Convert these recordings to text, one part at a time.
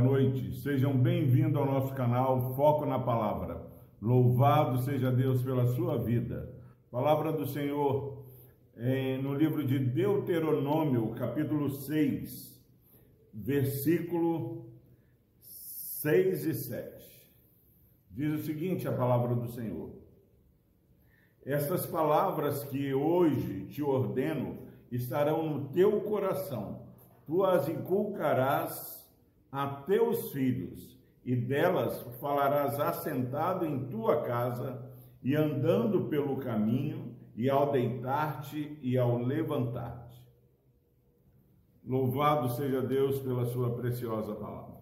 noite. Sejam bem-vindos ao nosso canal Foco na Palavra. Louvado seja Deus pela sua vida. Palavra do Senhor no livro de Deuteronômio, capítulo 6, versículo 6 e 7. Diz o seguinte: a palavra do Senhor. Essas palavras que hoje te ordeno estarão no teu coração, tu as inculcarás a teus filhos, e delas falarás assentado em tua casa e andando pelo caminho, e ao deitar-te e ao levantar-te. Louvado seja Deus pela sua preciosa palavra.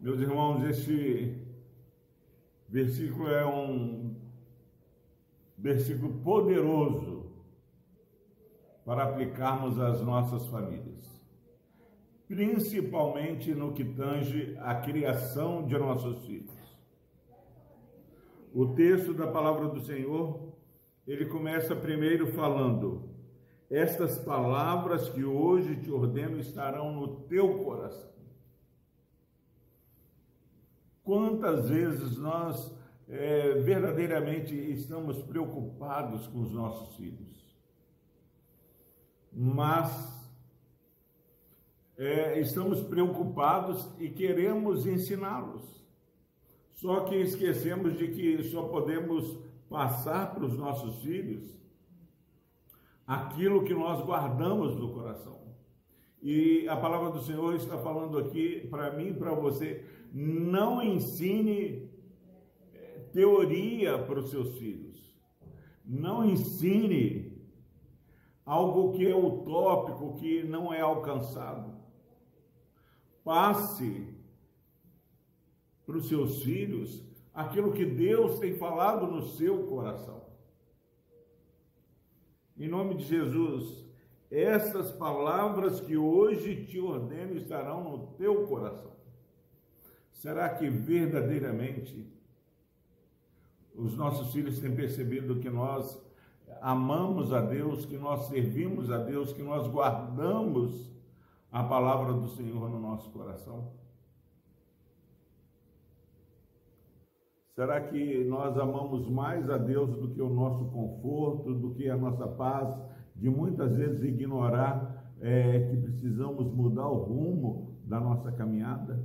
Meus irmãos, este versículo é um versículo poderoso para aplicarmos às nossas famílias principalmente no que tange a criação de nossos filhos. O texto da palavra do Senhor, ele começa primeiro falando: Estas palavras que hoje te ordeno estarão no teu coração. Quantas vezes nós é, verdadeiramente estamos preocupados com os nossos filhos, mas é, estamos preocupados e queremos ensiná-los. Só que esquecemos de que só podemos passar para os nossos filhos aquilo que nós guardamos no coração. E a palavra do Senhor está falando aqui para mim e para você: não ensine é, teoria para os seus filhos. Não ensine algo que é utópico, que não é alcançado passe para os seus filhos aquilo que Deus tem falado no seu coração. Em nome de Jesus, essas palavras que hoje te ordeno estarão no teu coração. Será que verdadeiramente os nossos filhos têm percebido que nós amamos a Deus, que nós servimos a Deus, que nós guardamos a palavra do Senhor no nosso coração? Será que nós amamos mais a Deus do que o nosso conforto, do que a nossa paz, de muitas vezes ignorar é, que precisamos mudar o rumo da nossa caminhada?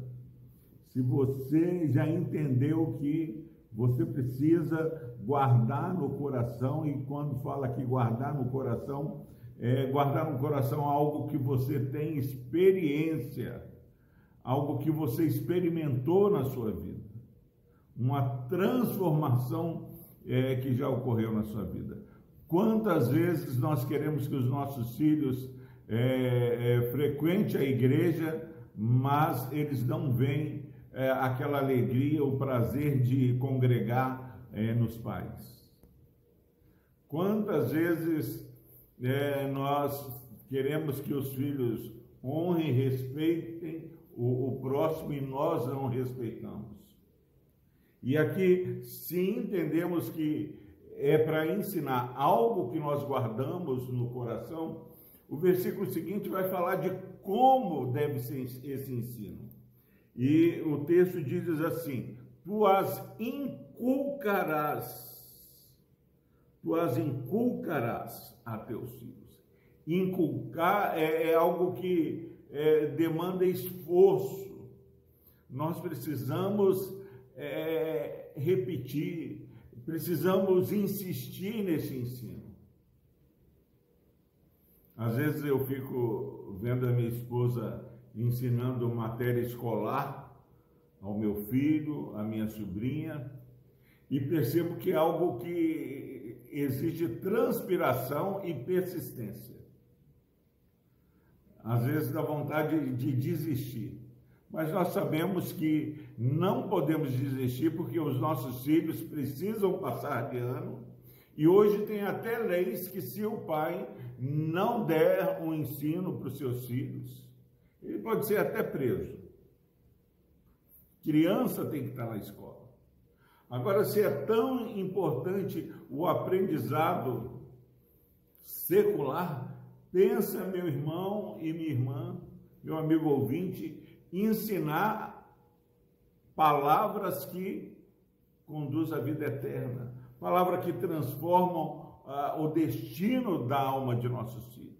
Se você já entendeu que você precisa guardar no coração, e quando fala que guardar no coração, é, guardar no coração algo que você tem experiência, algo que você experimentou na sua vida, uma transformação é, que já ocorreu na sua vida. Quantas vezes nós queremos que os nossos filhos é, é, frequentem a igreja, mas eles não veem é, aquela alegria, o prazer de congregar é, nos pais? Quantas vezes é, nós queremos que os filhos honrem, respeitem o, o próximo e nós não respeitamos. E aqui, se entendemos que é para ensinar algo que nós guardamos no coração, o versículo seguinte vai falar de como deve ser esse ensino. E o texto diz assim: Tu as inculcarás tu as inculcarás a teus filhos. Inculcar é, é algo que é, demanda esforço. Nós precisamos é, repetir, precisamos insistir nesse ensino. Às vezes eu fico vendo a minha esposa ensinando matéria escolar ao meu filho, à minha sobrinha, e percebo que é algo que exige transpiração e persistência. Às vezes dá vontade de desistir. Mas nós sabemos que não podemos desistir porque os nossos filhos precisam passar de ano. E hoje tem até leis que se o pai não der o um ensino para os seus filhos, ele pode ser até preso. Criança tem que estar na escola. Agora, se é tão importante o aprendizado secular, pensa, meu irmão e minha irmã, meu amigo ouvinte, ensinar palavras que conduzem à vida eterna, palavras que transformam ah, o destino da alma de nossos filhos.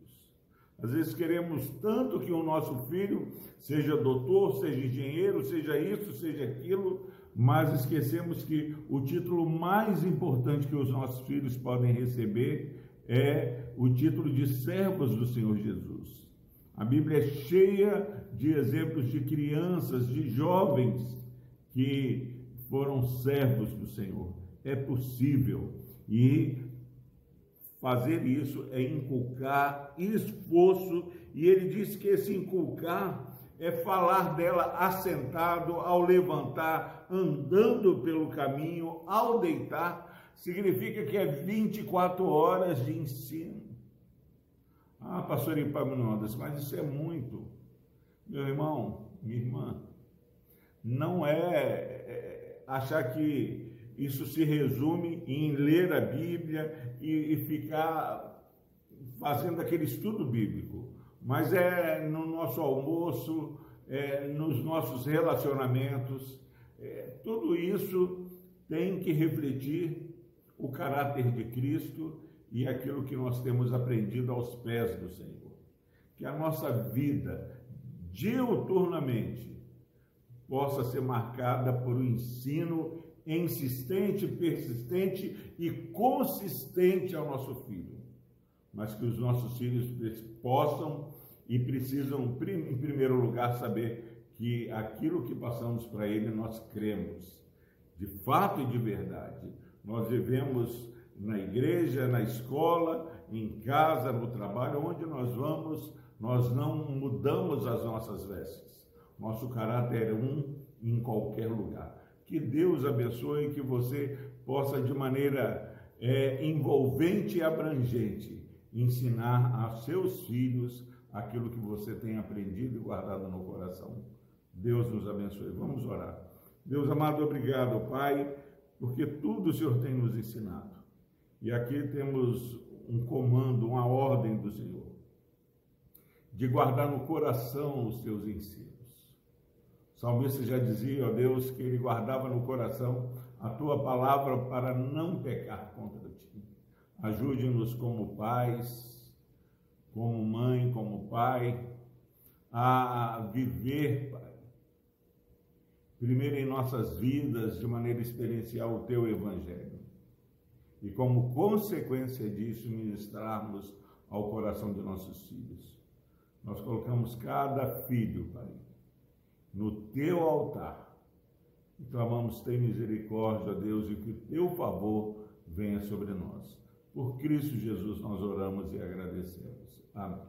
Às vezes queremos tanto que o nosso filho seja doutor, seja engenheiro, seja isso, seja aquilo, mas esquecemos que o título mais importante que os nossos filhos podem receber é o título de servos do Senhor Jesus. A Bíblia é cheia de exemplos de crianças, de jovens que foram servos do Senhor. É possível. E fazer isso é inculcar esforço, e ele diz que esse inculcar é falar dela assentado, ao levantar, andando pelo caminho, ao deitar, significa que é 24 horas de ensino. Ah, pastor Epaminondas, mas isso é muito. Meu irmão, minha irmã, não é, é achar que isso se resume em ler a Bíblia e, e ficar fazendo aquele estudo bíblico, mas é no nosso almoço, é, nos nossos relacionamentos, é, tudo isso tem que refletir o caráter de Cristo e aquilo que nós temos aprendido aos pés do Senhor. Que a nossa vida, diuturnamente, possa ser marcada por um ensino insistente, persistente e consistente ao nosso filho, mas que os nossos filhos possam e precisam, em primeiro lugar, saber que aquilo que passamos para ele nós cremos, de fato e de verdade. Nós vivemos na igreja, na escola, em casa, no trabalho, onde nós vamos, nós não mudamos as nossas vestes. Nosso caráter é um em qualquer lugar. Que Deus abençoe e que você possa, de maneira é, envolvente e abrangente, ensinar a seus filhos aquilo que você tem aprendido e guardado no coração. Deus nos abençoe. Vamos orar. Deus amado, obrigado, Pai, porque tudo o Senhor tem nos ensinado. E aqui temos um comando, uma ordem do Senhor, de guardar no coração os teus ensinos. O salmista já dizia, ó Deus, que ele guardava no coração a tua palavra para não pecar contra ti. Ajude-nos como pais, como mãe, como pai, a viver, Pai, primeiro em nossas vidas, de maneira experiencial, o teu evangelho. E como consequência disso, ministrarmos ao coração de nossos filhos. Nós colocamos cada filho, Pai, no teu altar. E clamamos, tem misericórdia, Deus, e que o teu favor venha sobre nós. Por Cristo Jesus nós oramos e agradecemos. Amém.